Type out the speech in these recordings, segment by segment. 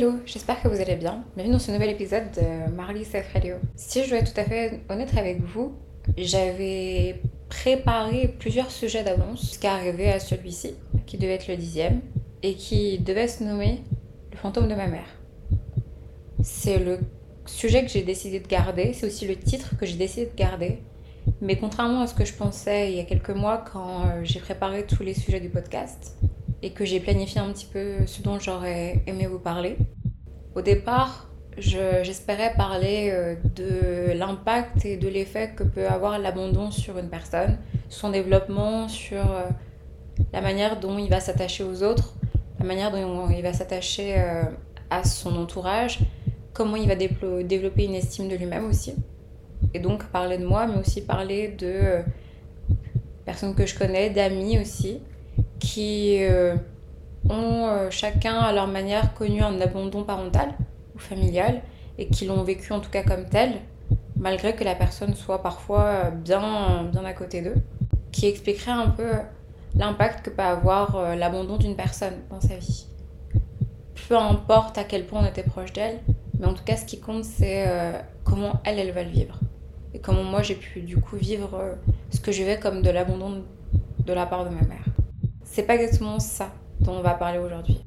Hello, j'espère que vous allez bien. Bienvenue dans ce nouvel épisode de Marley Safe Radio. Si je dois être tout à fait honnête avec vous, j'avais préparé plusieurs sujets d'avance jusqu'à arriver à celui-ci, qui devait être le dixième, et qui devait se nommer Le fantôme de ma mère. C'est le sujet que j'ai décidé de garder, c'est aussi le titre que j'ai décidé de garder. Mais contrairement à ce que je pensais il y a quelques mois quand euh, j'ai préparé tous les sujets du podcast, et que j'ai planifié un petit peu ce dont j'aurais aimé vous parler. Au départ, j'espérais parler euh, de l'impact et de l'effet que peut avoir l'abandon sur une personne, son développement, sur euh, la manière dont il va s'attacher aux autres, la manière dont il va s'attacher euh, à son entourage, comment il va développer une estime de lui-même aussi. Et donc parler de moi, mais aussi parler de personnes que je connais, d'amis aussi, qui ont euh, chacun à leur manière connu un abandon parental ou familial et qui l'ont vécu en tout cas comme tel, malgré que la personne soit parfois euh, bien, bien à côté d'eux, qui expliquerait un peu l'impact que peut avoir l'abandon d'une personne dans sa vie. Peu importe à quel point on était proche d'elle, mais en tout cas ce qui compte c'est comment elle, elle va le vivre. Et comment moi j'ai pu du coup vivre ce que je vais comme de l'abandon de la part de ma mère c'est pas exactement ça on va parler aujourd'hui.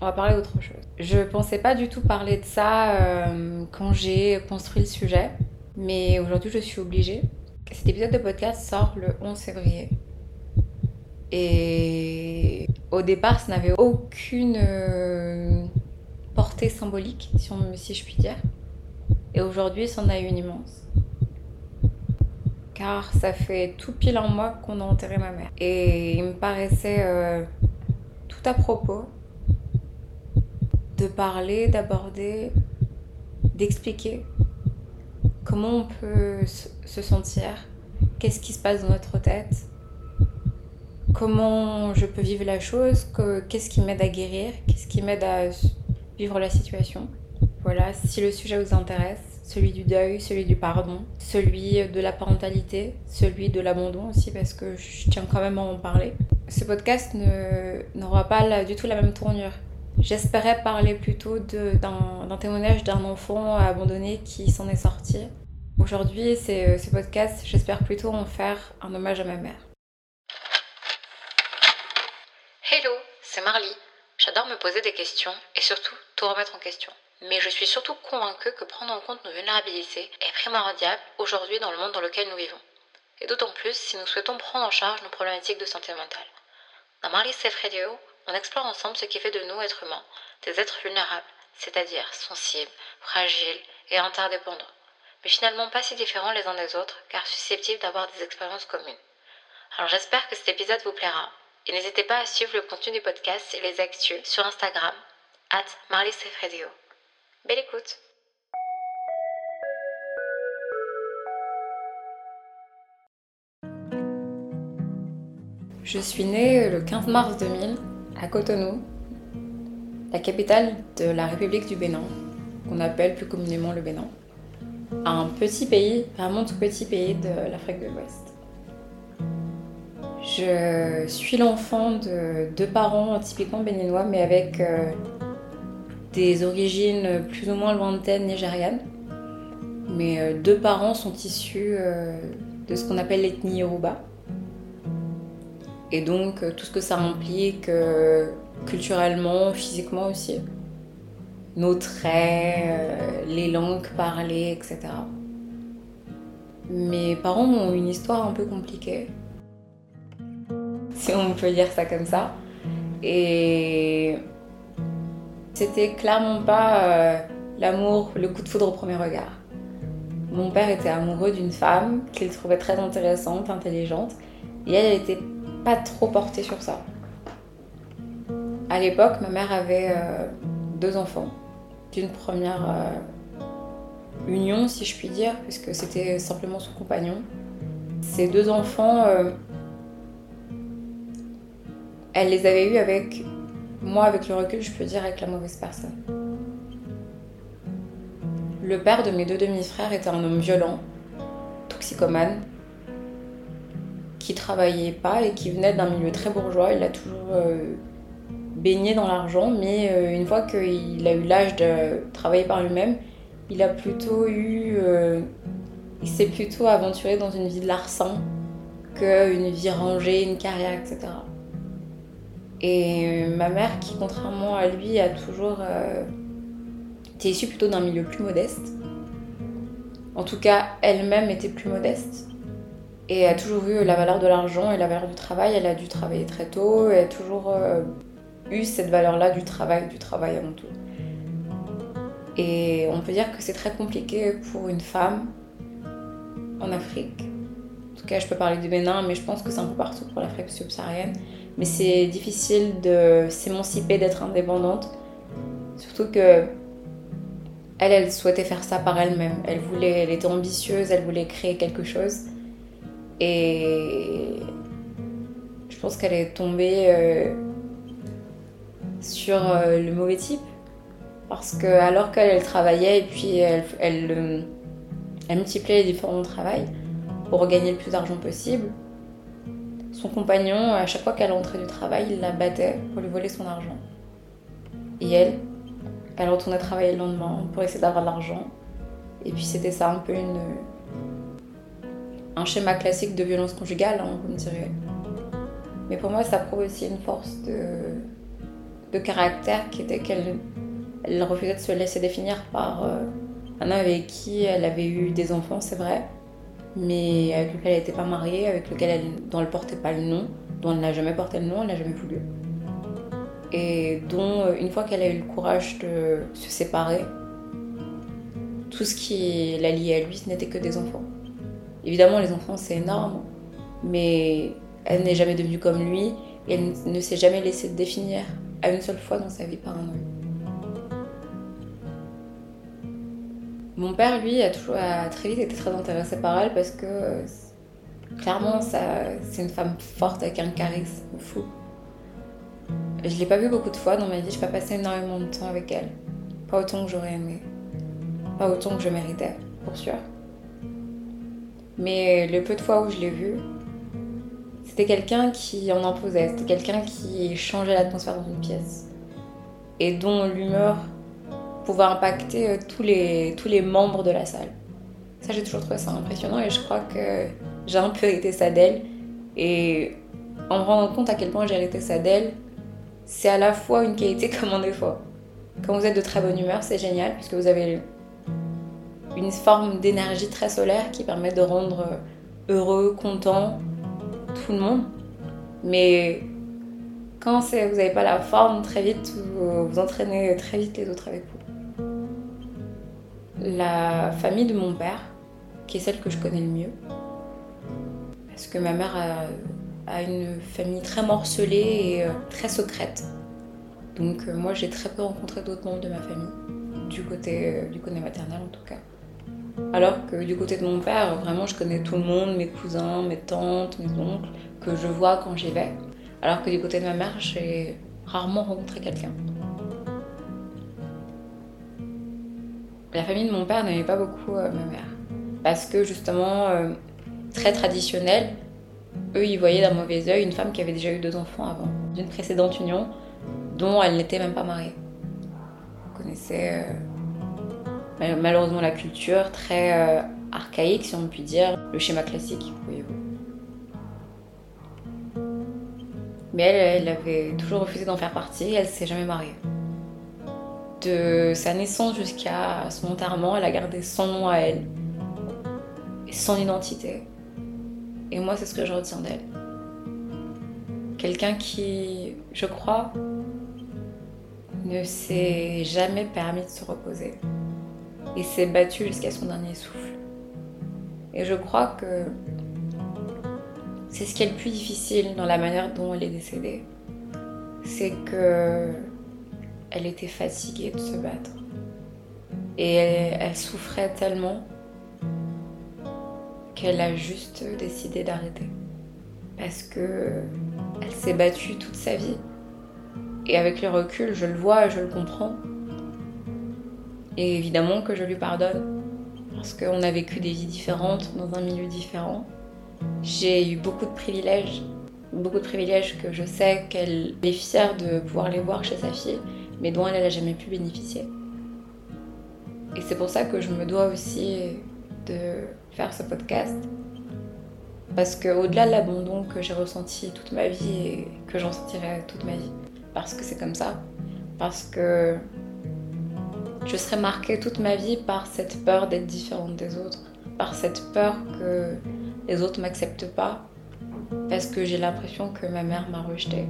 On va parler d'autre chose. Je pensais pas du tout parler de ça euh, quand j'ai construit le sujet, mais aujourd'hui je suis obligée. Cet épisode de podcast sort le 11 février. Et au départ, ça n'avait aucune euh, portée symbolique, si, si je puis dire. Et aujourd'hui, ça en a une immense car ça fait tout pile un mois qu'on a enterré ma mère. Et il me paraissait euh, à propos de parler, d'aborder, d'expliquer comment on peut se sentir, qu'est-ce qui se passe dans notre tête, comment je peux vivre la chose, qu'est-ce qui m'aide à guérir, qu'est-ce qui m'aide à vivre la situation. Voilà, si le sujet vous intéresse, celui du deuil, celui du pardon, celui de la parentalité, celui de l'abandon aussi, parce que je tiens quand même à en parler. Ce podcast n'aura pas du tout la même tournure. J'espérais parler plutôt d'un témoignage d'un enfant abandonné qui s'en est sorti. Aujourd'hui, ce podcast, j'espère plutôt en faire un hommage à ma mère. Hello, c'est Marly. J'adore me poser des questions et surtout tout remettre en question mais je suis surtout convaincue que prendre en compte nos vulnérabilités est primordial aujourd'hui dans le monde dans lequel nous vivons. Et d'autant plus si nous souhaitons prendre en charge nos problématiques de santé mentale. Dans Marley Safe on explore ensemble ce qui fait de nous, êtres humains, des êtres vulnérables, c'est-à-dire sensibles, fragiles et interdépendants, mais finalement pas si différents les uns des autres car susceptibles d'avoir des expériences communes. Alors j'espère que cet épisode vous plaira et n'hésitez pas à suivre le contenu du podcast et les actus sur Instagram, at Radio. Belle écoute Je suis née le 15 mars 2000 à Cotonou, la capitale de la République du Bénin, qu'on appelle plus communément le Bénin. Un petit pays, vraiment tout petit pays de l'Afrique de l'Ouest. Je suis l'enfant de deux parents typiquement béninois, mais avec euh, des origines plus ou moins lointaines nigérianes. Mes euh, deux parents sont issus euh, de ce qu'on appelle l'ethnie Yoruba. Et donc euh, tout ce que ça implique culturellement, physiquement aussi. Nos traits, les langues parlées, etc. Mes parents ont une histoire un peu compliquée, si on peut dire ça comme ça. Et c'était clairement pas euh, l'amour, le coup de foudre au premier regard. Mon père était amoureux d'une femme qu'il trouvait très intéressante, intelligente, et elle pas trop portée sur ça. À l'époque, ma mère avait euh, deux enfants, d'une première euh, union, si je puis dire, puisque c'était simplement son compagnon. Ces deux enfants, elle les avait eus avec moi, avec le recul, je peux dire avec la mauvaise personne. Le père de mes deux demi-frères était un homme violent, toxicomane, qui travaillait pas et qui venait d'un milieu très bourgeois. Il a toujours euh, baigné dans l'argent, mais euh, une fois qu'il a eu l'âge de travailler par lui-même, il a plutôt eu. Euh, il s'est plutôt aventuré dans une vie de larcin qu'une vie rangée, une carrière, etc. Et ma mère, qui contrairement à lui, a toujours été issue plutôt d'un milieu plus modeste. En tout cas, elle-même était plus modeste et a toujours eu la valeur de l'argent et la valeur du travail. Elle a dû travailler très tôt et a toujours euh, eu cette valeur-là du travail, du travail avant tout. Et on peut dire que c'est très compliqué pour une femme en Afrique. En tout cas, je peux parler du Bénin, mais je pense que c'est un peu partout pour l'Afrique subsaharienne. Mais c'est difficile de s'émanciper, d'être indépendante. Surtout que elle, elle souhaitait faire ça par elle-même. Elle voulait, elle était ambitieuse, elle voulait créer quelque chose. Et je pense qu'elle est tombée euh, sur euh, le mauvais type. Parce que alors qu'elle travaillait et puis elle, euh, multipliait les différents travails pour gagner le plus d'argent possible, son compagnon, à chaque fois qu'elle rentrait du travail, il la battait pour lui voler son argent. Et elle, elle retournait travailler le lendemain pour essayer d'avoir de l'argent. Et puis c'était ça un peu une, un schéma classique de violence conjugale, hein, vous me direz. Mais pour moi, ça prouve aussi une force de, caractère qui était qu'elle elle refusait de se laisser définir par euh, un homme avec qui elle avait eu des enfants, c'est vrai, mais avec lequel elle n'était pas mariée, avec lequel elle, elle portait pas le nom, dont elle n'a jamais porté le nom, elle n'a jamais voulu. Et dont, euh, une fois qu'elle a eu le courage de se séparer, tout ce qui la liait à lui, ce n'était que des enfants. Évidemment, les enfants, c'est énorme, mais elle n'est jamais devenue comme lui et elle ne s'est jamais laissée définir à une seule fois dans sa vie par un homme. Mon père, lui, a, très vite été très intéressé par elle parce que clairement, c'est une femme forte avec un charisme fou. Je ne l'ai pas vue beaucoup de fois dans ma vie, je pas passé énormément de temps avec elle. Pas autant que j'aurais aimé. Pas autant que je méritais, pour sûr. Mais le peu de fois où je l'ai vu, c'était quelqu'un qui en imposait, c'était quelqu'un qui changeait l'atmosphère dans une pièce et dont l'humeur pouvait impacter euh, tous les, tous les membres de la salle. Ça, j'ai toujours trouvé ça impressionnant et je crois que j'ai un peu hérité ça d'elle. Et en me rendant compte à quel point j'ai hérité ça d'elle, c'est à la fois une qualité comme un défaut. Quand vous êtes de très bonne humeur, c'est génial puisque vous avez une forme d'énergie très solaire qui permet de rendre heureux, content tout le monde. Mais quand vous n'avez pas la forme, très vite, vous, entraînez très vite les autres avec vous. La famille de mon père, qui est celle que je connais le mieux, parce que ma mère a, une famille très morcelée et euh, très secrète. Donc euh, moi j'ai très peu rencontré d'autres membres de ma famille, du côté, euh, du côté maternel en tout cas. Alors que du côté de mon père, vraiment, je connais tout le monde, mes cousins, mes tantes, mes oncles, que je vois quand j'y vais. Alors que du côté de ma mère, j'ai rarement rencontré quelqu'un. La famille de mon père n'aimait pas beaucoup euh, ma mère. Parce que justement, euh, très traditionnelle, eux, ils voyaient d'un mauvais oeil une femme qui avait déjà eu deux enfants avant, d'une précédente union, dont elle n'était même pas mariée. Vous connaissez. Euh, malheureusement la culture très euh, archaïque, si on peut dire, le schéma classique, voyez-vous. Mais elle, elle avait toujours refusé d'en faire partie, elle s'est jamais mariée. De sa naissance jusqu'à son enterrement, elle a gardé son nom à elle et son identité. Et moi, c'est ce que je retiens d'elle. Quelqu'un qui, je crois, ne s'est jamais permis de se reposer et s'est battu jusqu'à son dernier souffle. Et je crois que c'est ce qui est le plus difficile dans la manière dont elle est décédée. C'est que elle était fatiguée de se battre. Et elle, souffrait tellement qu'elle a juste décidé d'arrêter. Parce que elle s'est battue toute sa vie. Et avec le recul, je le vois, je le comprends. Et évidemment que je lui pardonne, parce qu'on a vécu des vies différentes dans un milieu différent. J'ai eu beaucoup de privilèges, beaucoup de privilèges que je sais qu'elle est fière de pouvoir les voir chez sa fille, mais dont elle n'a jamais pu bénéficier. Et c'est pour ça que je me dois aussi de faire ce podcast. Parce qu'au-delà de l'abandon que j'ai ressenti toute ma vie et que j'en sentirai toute ma vie, parce que c'est comme ça, parce que je serai marquée toute ma vie par cette peur d'être différente des autres, par cette peur que les autres m'acceptent pas, parce que j'ai l'impression que ma mère m'a rejetée.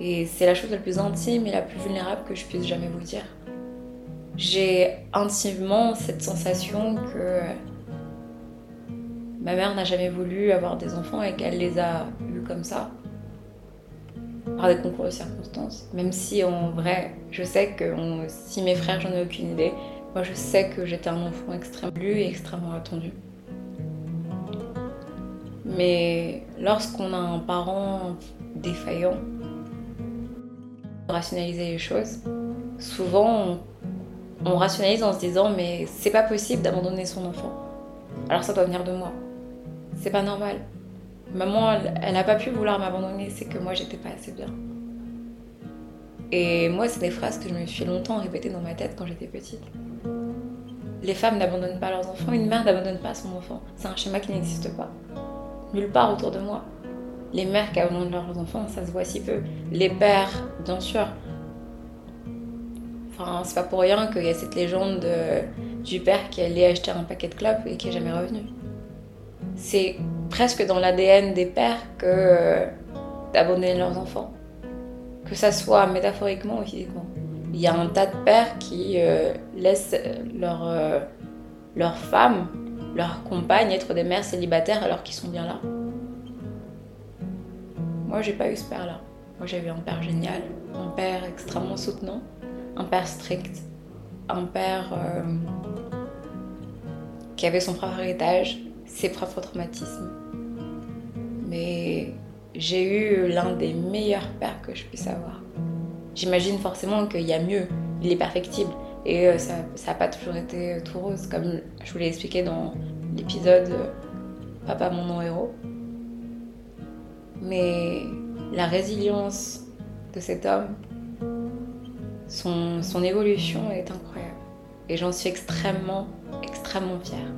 Et c'est la chose la plus intime et la plus vulnérable que je puisse jamais vous dire. J'ai intimement cette sensation que ma mère n'a jamais voulu avoir des enfants et qu'elle les a eus comme ça, par des concours de circonstances. Même si en vrai, je sais que si mes frères, j'en ai aucune idée, moi je sais que j'étais un enfant extrêmement lu et extrêmement attendu. Mais lorsqu'on a un parent défaillant, rationaliser les choses, souvent on, rationalise en se disant mais c'est pas possible d'abandonner son enfant. Alors ça doit venir de moi. C'est pas normal. Maman, elle n'a pas pu vouloir m'abandonner, c'est que moi j'étais pas assez bien. Et moi, c'est des phrases que je me suis longtemps répétées dans ma tête quand j'étais petite. Les femmes n'abandonnent pas leurs enfants, une mère n'abandonne pas son enfant. C'est un schéma qui n'existe pas nulle part autour de moi. Les mères qui abandonnent leurs enfants, ça se voit si peu. Les pères, bien sûr. Enfin, c'est pas pour rien qu'il y a cette légende du père qui allait acheter un paquet de clopes et qui est jamais revenu. C'est presque dans l'ADN des pères que euh, d'abandonner leurs enfants. Que ça soit métaphoriquement ou physiquement. Il y a un tas de pères qui euh, laissent leur, euh, leur femme leur compagne être des mères célibataires alors qu'ils sont bien là. Moi, j'ai pas eu ce père-là. Moi, j'avais un père génial, un père extrêmement soutenant, un père strict, un père euh, qui avait son propre héritage, ses propres traumatismes. Mais j'ai eu l'un des meilleurs pères que je puisse avoir. J'imagine forcément qu'il y a mieux, il est perfectible. Et euh, ça n'a pas toujours été tout rose, comme je vous l'ai expliqué dans l'épisode euh, Papa mon nom héros. Mais la résilience de cet homme, son, son évolution est incroyable. Et j'en suis extrêmement, extrêmement fière.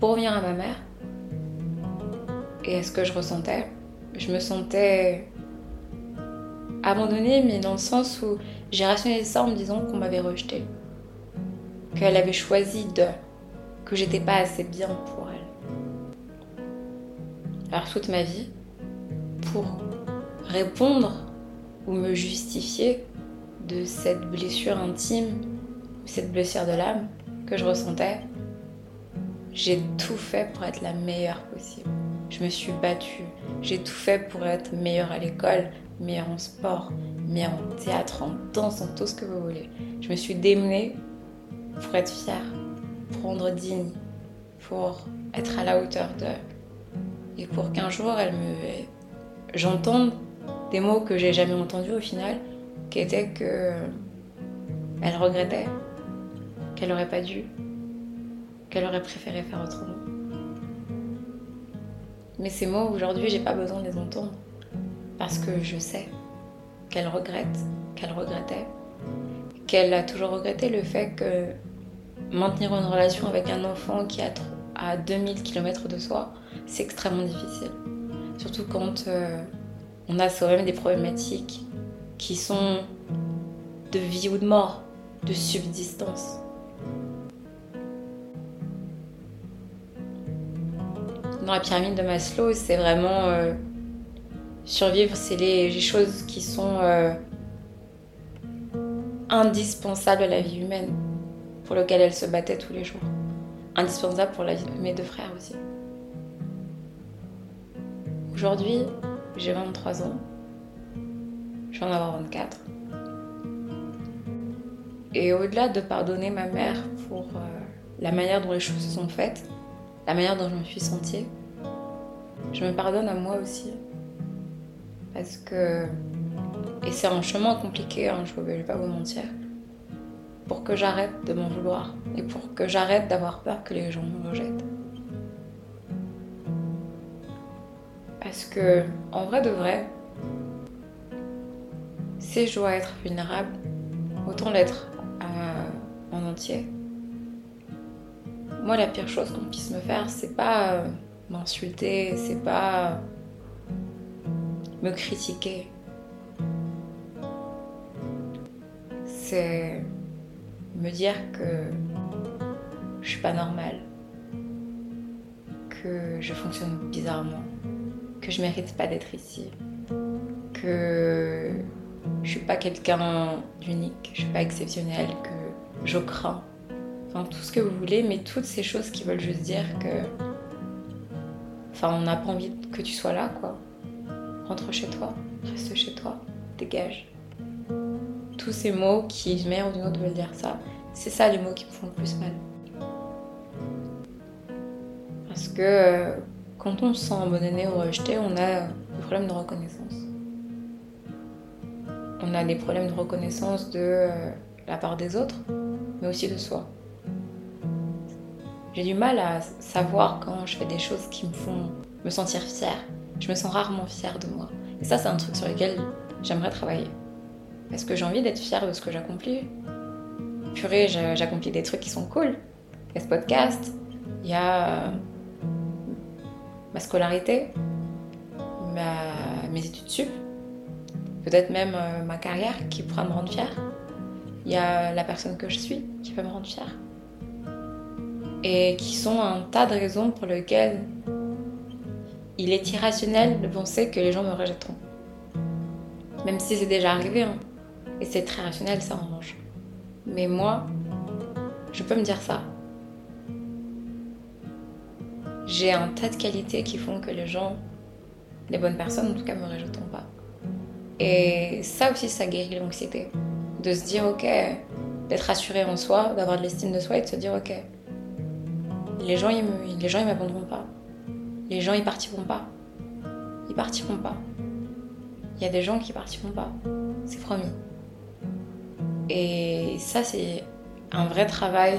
Pour revenir à ma mère, et à ce que je ressentais, je me sentais abandonnée, mais dans le sens où j'ai rationalisé ça en me disant qu'on m'avait rejetée, qu'elle avait choisi de, que j'étais pas assez bien pour elle. Alors toute ma vie, pour répondre ou me justifier de cette blessure intime, cette blessure de l'âme que je ressentais, j'ai tout fait pour être la meilleure possible. Je me suis battue, j'ai tout fait pour être meilleure à l'école, meilleure en sport, meilleure en théâtre, en danse, en tout ce que vous voulez. Je me suis démenée pour être fière, pour rendre digne, pour être à la hauteur d'eux. Et pour qu'un jour, elle me... j'entende des mots que j'ai jamais entendus au final, qui étaient que elle regrettait, qu'elle n'aurait pas dû, qu'elle aurait préféré faire autrement. Mais ces mots, aujourd'hui, j'ai pas besoin de les entendre parce que je sais qu'elle regrette, qu'elle regrettait, qu'elle a toujours regretté le fait que maintenir une relation avec un enfant qui est à 2000 km de soi, c'est extrêmement difficile. Surtout quand euh, on a soi-même des problématiques qui sont de vie ou de mort, de subsistance. Dans la pyramide de Maslow, c'est vraiment euh, survivre, c'est les, choses qui sont euh, indispensables à la vie humaine, pour lesquelles elle se battait tous les jours. Indispensable pour la vie de mes deux frères aussi. Aujourd'hui, j'ai 23 ans. Je vais en avoir 24. Et au-delà de pardonner ma mère pour euh, la manière dont les choses se sont faites, la manière dont je me suis sentie, je me pardonne à moi aussi. Parce que. Et c'est un chemin compliqué, hein, je ne vais pas vous mentir. Pour que j'arrête de m'en vouloir. Et pour que j'arrête d'avoir peur que les gens me rejettent. Parce que, en vrai de vrai, si je dois être vulnérable, autant l'être euh, en entier. Moi, la pire chose qu'on puisse me faire, c'est pas euh, m'insulter, c'est pas me critiquer. C'est me dire que je suis pas normale, que je fonctionne bizarrement, que je mérite pas d'être ici, que je suis pas quelqu'un d'unique, je suis pas exceptionnel, que je crains. Enfin, tout ce que vous voulez, mais toutes ces choses qui veulent juste dire que. Enfin, on n'a pas envie que tu sois là, quoi. Rentre chez toi, reste chez toi, dégage. Tous ces mots qui, d'une manière ou d'une autre, veulent dire ça, c'est ça les mots qui me font le plus mal. Parce que euh, quand on se sent abandonné ou rejeté, on a des problèmes de reconnaissance. On a des problèmes de reconnaissance de euh, la part des autres, mais aussi de soi. J'ai du mal à savoir quand je fais des choses qui me font me sentir fière. Je me sens rarement fière de moi. Et ça, c'est un truc sur lequel j'aimerais travailler. Parce que j'ai envie d'être fière de ce que j'accomplis. Purée, j'accomplis des trucs qui sont cool. Il y a ce podcast, il y a ma scolarité, mes études sup, peut-être même euh, ma carrière qui pourra me rendre fière. Il y a la personne que je suis qui peut me rendre fière. Et qui sont un tas de raisons pour lesquelles il est irrationnel de penser que les gens me rejetteront. Même si c'est déjà arrivé. Hein. Et c'est très rationnel ça en revanche. Mais moi, je peux me dire ça. J'ai un tas de qualités qui font que les gens, les bonnes personnes en tout cas, me rejetteront pas. Et ça aussi, ça guérit l'anxiété. De se dire, ok, d'être rassuré en soi, d'avoir de l'estime de soi et de se dire, ok, les gens, ils, les gens, ils m'abandonneront pas. Les gens, ils partiront pas. Ils partiront pas. Il y a des gens qui partiront pas. C'est promis. Et ça, c'est un vrai travail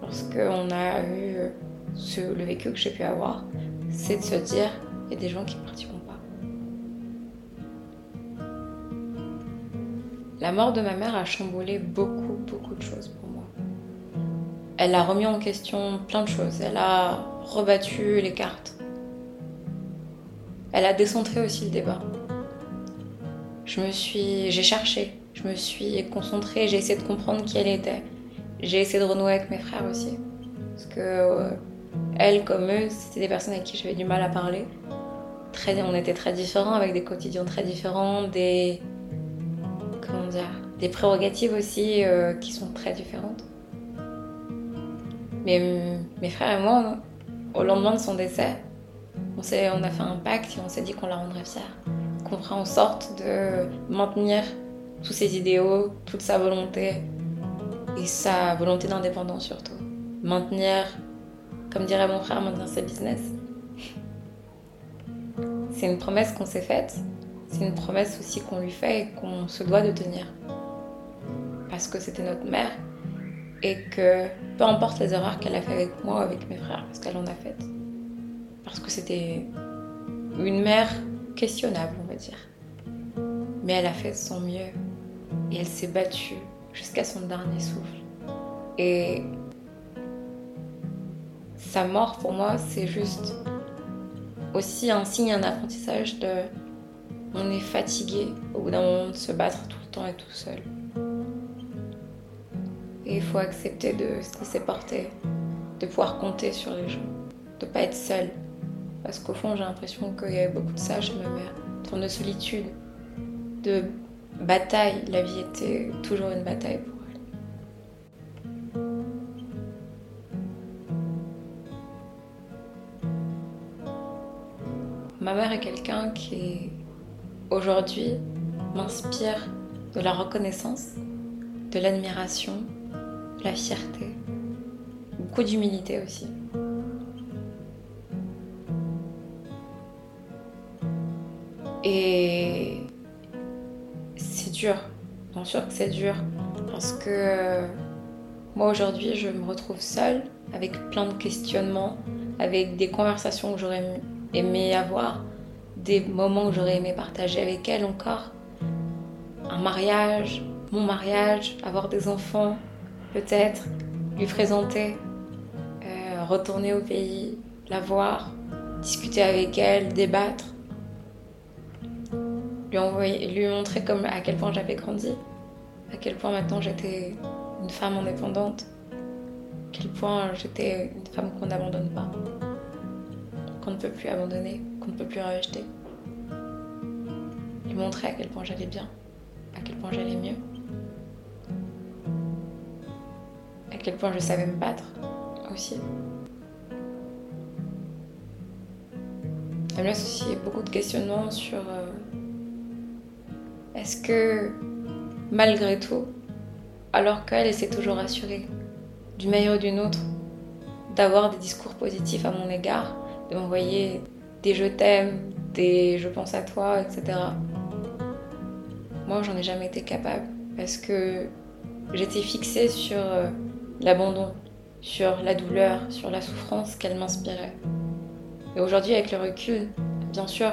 lorsqu'on a eu ce, le vécu que j'ai pu avoir. C'est de se dire, il y a des gens qui partiront pas. La mort de ma mère a chamboulé beaucoup, beaucoup de choses pour moi. Elle a remis en question plein de choses. Elle a rebattu les cartes. Elle a décentré aussi le débat. Je me suis, j'ai cherché, je me suis concentrée, j'ai essayé de comprendre qui elle était. J'ai essayé de renouer avec mes frères aussi, parce que euh, comme eux, c'était des personnes avec qui j'avais du mal à parler. Très, on était très différents, avec des quotidiens très différents, des comment dire, des prérogatives aussi euh, qui sont très différentes. Mais mes frères et moi, au lendemain de son décès, on, on a fait un pacte et on s'est dit qu'on la rendrait fière. Qu'on ferait en sorte de maintenir tous ses idéaux, toute sa volonté et sa volonté d'indépendance surtout. Maintenir, comme dirait mon frère, maintenir sa business. C'est une promesse qu'on s'est faite, c'est une promesse aussi qu'on lui fait et qu'on se doit de tenir. Parce que c'était notre mère et que peu importe les erreurs qu'elle a fait avec moi ou avec mes frères, parce qu'elle en a faites, parce que c'était une mère questionnable, on va dire. Mais elle a fait son mieux et elle s'est battue jusqu'à son dernier souffle. Et sa mort, pour moi, c'est juste aussi un signe, un apprentissage de on est fatigué au bout d'un moment de se battre tout le temps et tout seul. Il faut accepter de se laisser porter, de pouvoir compter sur les gens, de pas être seul. Parce qu'au fond, j'ai l'impression qu'il y avait beaucoup de ça chez ma mère. Une forme de solitude, de bataille. La vie était toujours une bataille pour elle. Ma mère est quelqu'un qui, aujourd'hui, m'inspire de la reconnaissance, de l'admiration, la fierté, beaucoup d'humilité aussi. Et c'est dur, bien sûr que c'est dur, parce que moi aujourd'hui je me retrouve seule avec plein de questionnements, avec des conversations que j'aurais aimé avoir, des moments que j'aurais aimé partager avec elle encore. Un mariage, mon mariage, avoir des enfants, peut-être, lui présenter, euh, retourner au pays, la voir, discuter avec elle, débattre, lui, envoyer, lui montrer comme, à quel point j'avais grandi, à quel point maintenant j'étais une femme indépendante, à quel point j'étais une femme qu'on n'abandonne pas, qu'on ne peut plus abandonner, qu'on ne peut plus rejeter. Lui montrer à quel point j'allais bien, à quel point j'allais mieux, à quel point je savais me battre aussi. Elle laisse aussi beaucoup de questionnements sur euh, est-ce que malgré tout, alors qu'elle s'est toujours assurée d'une manière ou d'une autre d'avoir des discours positifs à mon égard, de m'envoyer des je t'aime, des je pense à toi, etc. Moi, j'en ai jamais été capable parce que j'étais fixée sur euh, l'abandon, sur la douleur, sur la souffrance qu'elle m'inspirait. Et aujourd'hui, avec le recul, bien sûr,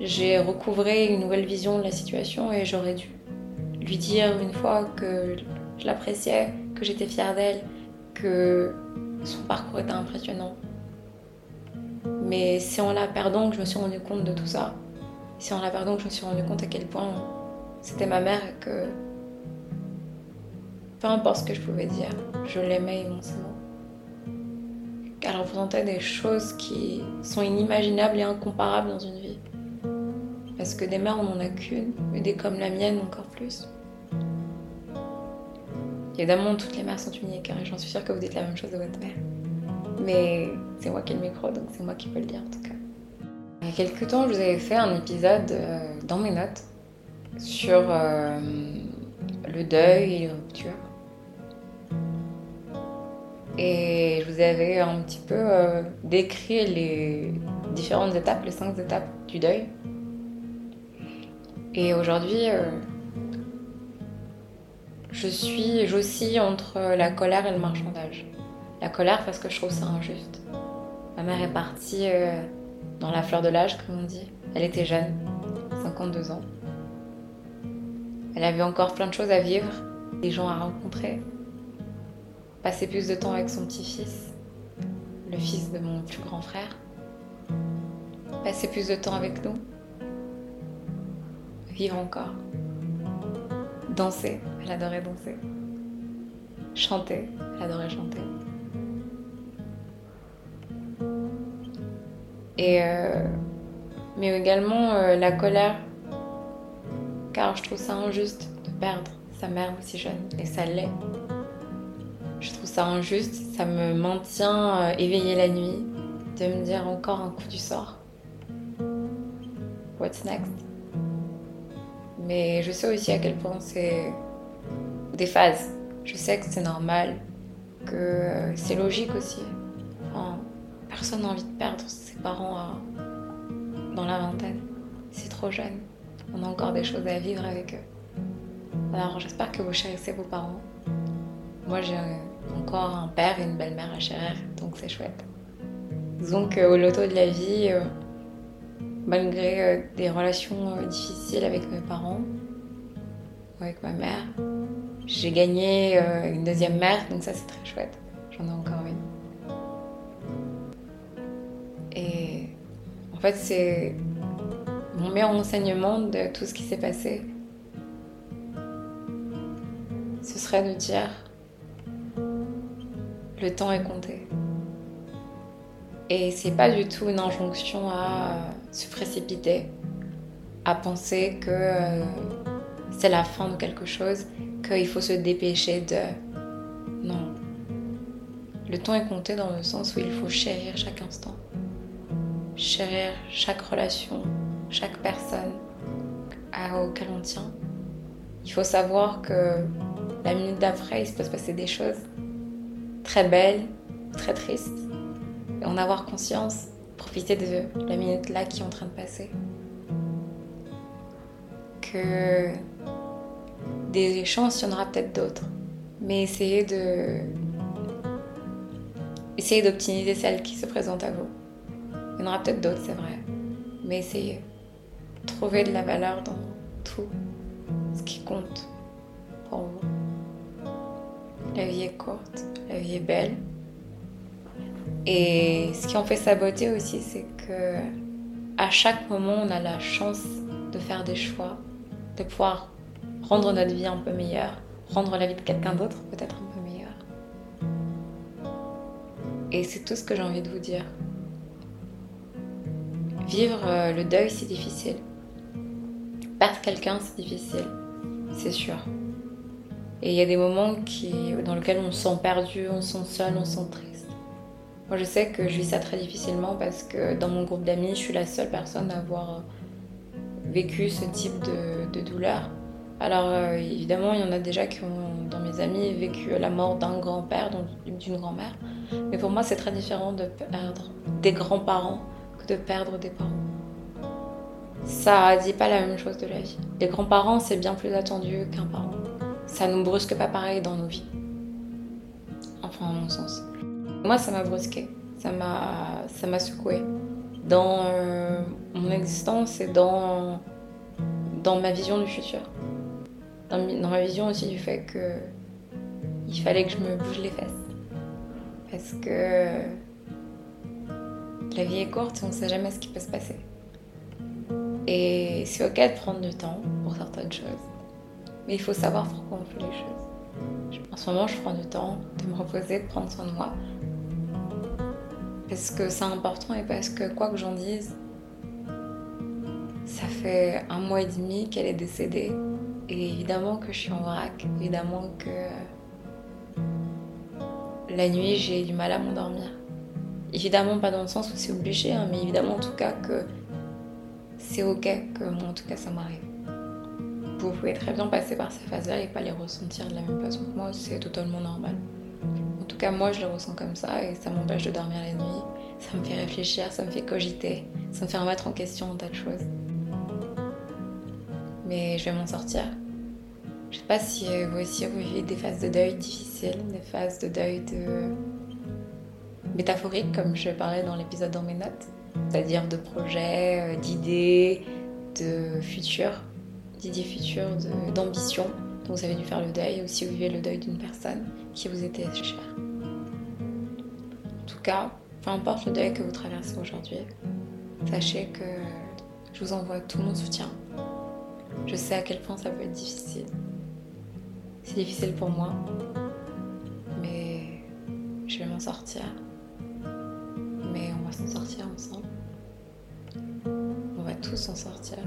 j'ai recouvré une nouvelle vision de la situation et j'aurais dû lui dire une fois que je l'appréciais, que j'étais fière d'elle, que son parcours était impressionnant. Mais c'est en la perdant que je me suis rendu compte de tout ça. C'est en la perdant que je me suis rendu compte à quel point c'était ma mère et que peu importe ce que je pouvais dire, je l'aimais immensément qu'elle représentait des choses qui sont inimaginables et incomparables dans une vie. Parce que des mères, on n'en a qu'une, mais des comme la mienne, encore plus. Évidemment, toutes les mères sont uniques, et j'en suis sûre que vous dites la même chose de votre mère. Mais c'est moi qui ai le micro, donc c'est moi qui peux le dire en tout cas. Il y a quelques temps, je vous avais fait un épisode euh, dans mes notes sur euh, le deuil et les ruptures. Et je vous avais un petit peu euh, décrit les différentes étapes, les cinq étapes du deuil. Et aujourd'hui, euh, je suis, j'oscille entre la colère et le marchandage. La colère parce que je trouve ça injuste. Ma mère est partie euh, dans la fleur de l'âge, comme on dit. Elle était jeune, 52 ans. Elle avait encore plein de choses à vivre, des gens à rencontrer, passer plus de temps avec son petit-fils, le fils de mon plus grand frère, passer plus de temps avec nous, vivre encore, danser, elle adorait danser, chanter, elle adorait chanter. Et euh, mais également euh, la colère, car je trouve ça injuste de perdre sa mère aussi jeune, et ça l'est. Je trouve ça injuste, ça me maintient euh, éveillée la nuit, de me dire encore un coup du sort. What's next? Mais je sais aussi à quel point c'est des phases. Je sais que c'est normal, que euh, c'est logique aussi. personne n'a envie de perdre ses parents dans la vingtaine. C'est trop jeune. On a encore des choses à vivre avec eux. Alors j'espère que vous chérissez vos parents. Moi j'ai un père et une belle-mère à chérir, donc c'est chouette. Donc au loto de la vie, euh, malgré euh, des relations euh, difficiles avec mes parents, avec ma mère, j'ai gagné une deuxième mère, donc ça c'est très chouette. J'en ai encore une. Et en fait c'est mon meilleur enseignement de tout ce qui s'est passé. Ce serait de dire le temps est compté. Et c'est pas du tout une injonction à se précipiter, à penser que euh, c'est la fin de quelque chose, qu'il faut se dépêcher de. Non. Le temps est compté dans le sens où il faut chérir chaque instant, chérir chaque relation, chaque personne à, auquel on tient. Il faut savoir que la minute d'après, il se peut se passer des choses très belle, très triste, et en avoir conscience, profiter de la minute là qui est en train de passer. Que des chances, il y en aura peut-être d'autres, mais essayez de. Essayez d'optimiser celles qui se présentent à vous. Il y en aura peut-être d'autres, c'est vrai, mais essayez. trouver de la valeur dans tout ce qui compte pour vous. La vie est courte, la vie est belle. Et ce qui en fait sa beauté aussi, c'est que à chaque moment, on a la chance de faire des choix, de pouvoir rendre notre vie un peu meilleure, rendre la vie de quelqu'un d'autre peut-être un peu meilleure. Et c'est tout ce que j'ai envie de vous dire. Vivre euh, le deuil, c'est difficile. Perdre quelqu'un, c'est difficile, c'est sûr. Et il y a des moments dans lesquels on se sent perdu, on se sent seul, on se sent triste. Moi, je sais que je vis ça très difficilement parce que dans mon groupe d'amis, je suis la seule personne à avoir vécu ce type de, douleur. Alors, euh, évidemment, il y en a déjà qui ont, dans mes amis, vécu la mort d'un grand-père, d'une grand-mère. Mais pour moi, c'est très différent de perdre des grands-parents de perdre des parents. Ça dit pas la même chose de la vie. Les grands-parents, c'est bien plus attendu qu'un parent. Ça nous brusque pas pareil dans nos vies. Enfin, à mon sens. Moi, ça m'a brusqué. Ça m'a, secoué. Dans euh, mon existence et dans, dans ma vision du futur. Dans, dans ma vision aussi du fait que il fallait que je me bouge les fesses. Parce que la vie est courte et on ne sait jamais ce qui peut se passer. Et c'est ok de prendre du temps pour certaines choses. Mais il faut savoir pourquoi on fait les choses. En ce moment, je prends du temps de me reposer, de prendre soin de moi. Parce que c'est important et parce que quoi que j'en dise, ça fait un mois et demi qu'elle est décédée. Et évidemment que je suis en vrac. Évidemment que la nuit, j'ai du mal à m'endormir. Évidemment pas dans le sens où c'est obligé, hein, mais évidemment en tout cas que c'est ok que moi en tout cas ça m'arrive. Vous pouvez très bien passer par ces phases-là et pas les ressentir de la même façon que moi, c'est totalement normal. En tout cas moi je les ressens comme ça et ça m'empêche de dormir la nuit, ça me fait réfléchir, ça me fait cogiter, ça me fait remettre en question un tas de choses. Mais je vais m'en sortir. Je sais pas si vous aussi vous vivez des phases de deuil difficiles, des phases de deuil de métaphorique, comme je parlais dans l'épisode dans mes notes, c'est-à-dire de projets, euh, d'idées, de futurs, d'idées futures, d'ambition. Donc vous avez dû faire le deuil, ou si vous vivez le deuil d'une personne qui vous était chère. En tout cas, peu importe le deuil que vous traversez aujourd'hui, sachez que je vous envoie tout mon soutien. Je sais à quel point ça peut être difficile. C'est difficile pour moi, mais je vais m'en sortir mais on va s'en sortir ensemble. On va tous s'en sortir.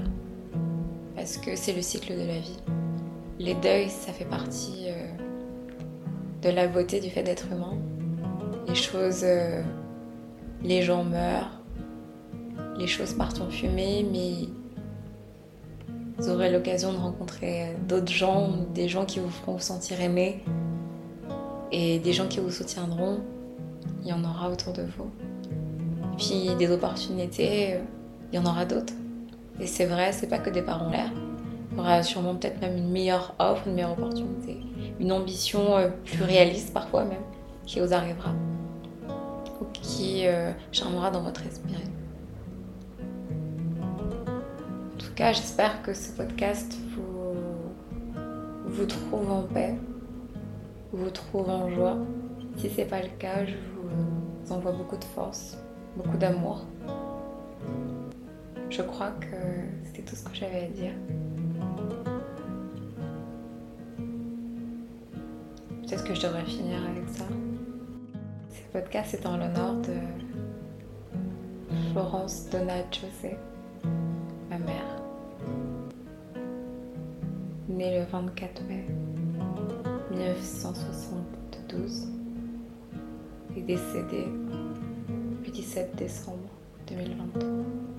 Parce que c'est le cycle de la vie. Les deuils, ça fait partie euh, de la beauté du fait d'être humain. Les choses, euh, les gens meurent, les choses partent en fumée, mais vous aurez l'occasion de rencontrer d'autres gens, des gens qui vous feront vous sentir aimé et des gens qui vous soutiendront. Il y en aura autour de vous. Puis des opportunités, euh, il y en aura d'autres. Et c'est vrai, c'est pas que des parents l'air. Il y aura sûrement peut-être même une meilleure offre, une meilleure opportunité, une ambition euh, plus réaliste parfois même, qui vous arrivera. Ou qui euh, charmera dans votre esprit. En tout cas, j'espère que ce podcast vous, vous trouve en paix, vous trouve en joie. Si c'est pas le cas, je vous envoie beaucoup de force beaucoup d'amour. Je crois que c'était tout ce que j'avais à dire. Peut-être que je devrais finir avec ça. Ce podcast est en l'honneur de Florence Donat-José, ma mère, née le 24 mai 1972 et décédée 17 décembre 2023.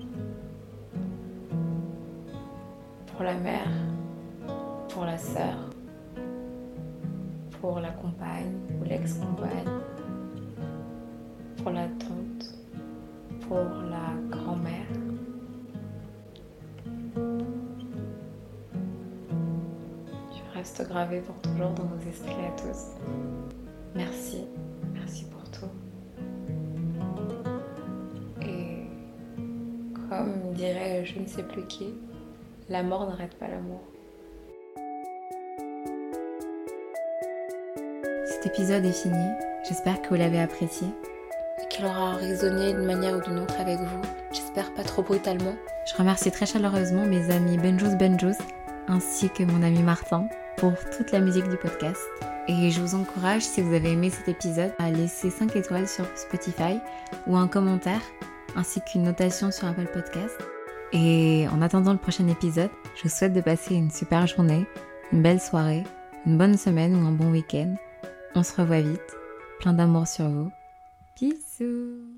Pour la mère, pour la sœur, pour la compagne ou l'ex-compagne, pour la tante, pour la grand-mère. Je reste gravé pour toujours dans nos esprits à tous. Merci, merci pour dirait je ne sais plus qui, la mort n'arrête pas l'amour. Cet épisode est fini. J'espère que vous l'avez apprécié. Et qu'il aura résonné d'une manière ou d'une autre avec vous. J'espère pas trop brutalement. Je remercie très chaleureusement mes amis Benjous Benjous ainsi que mon ami Martin pour toute la musique du podcast. Et je vous encourage, si vous avez aimé cet épisode, à laisser 5 étoiles sur Spotify ou un commentaire, ainsi qu'une notation sur Apple Podcast. Et en attendant le prochain épisode, je vous souhaite de passer une super journée, une belle soirée, une bonne semaine ou un bon week-end. On se revoit vite. Plein d'amour sur vous. Bisous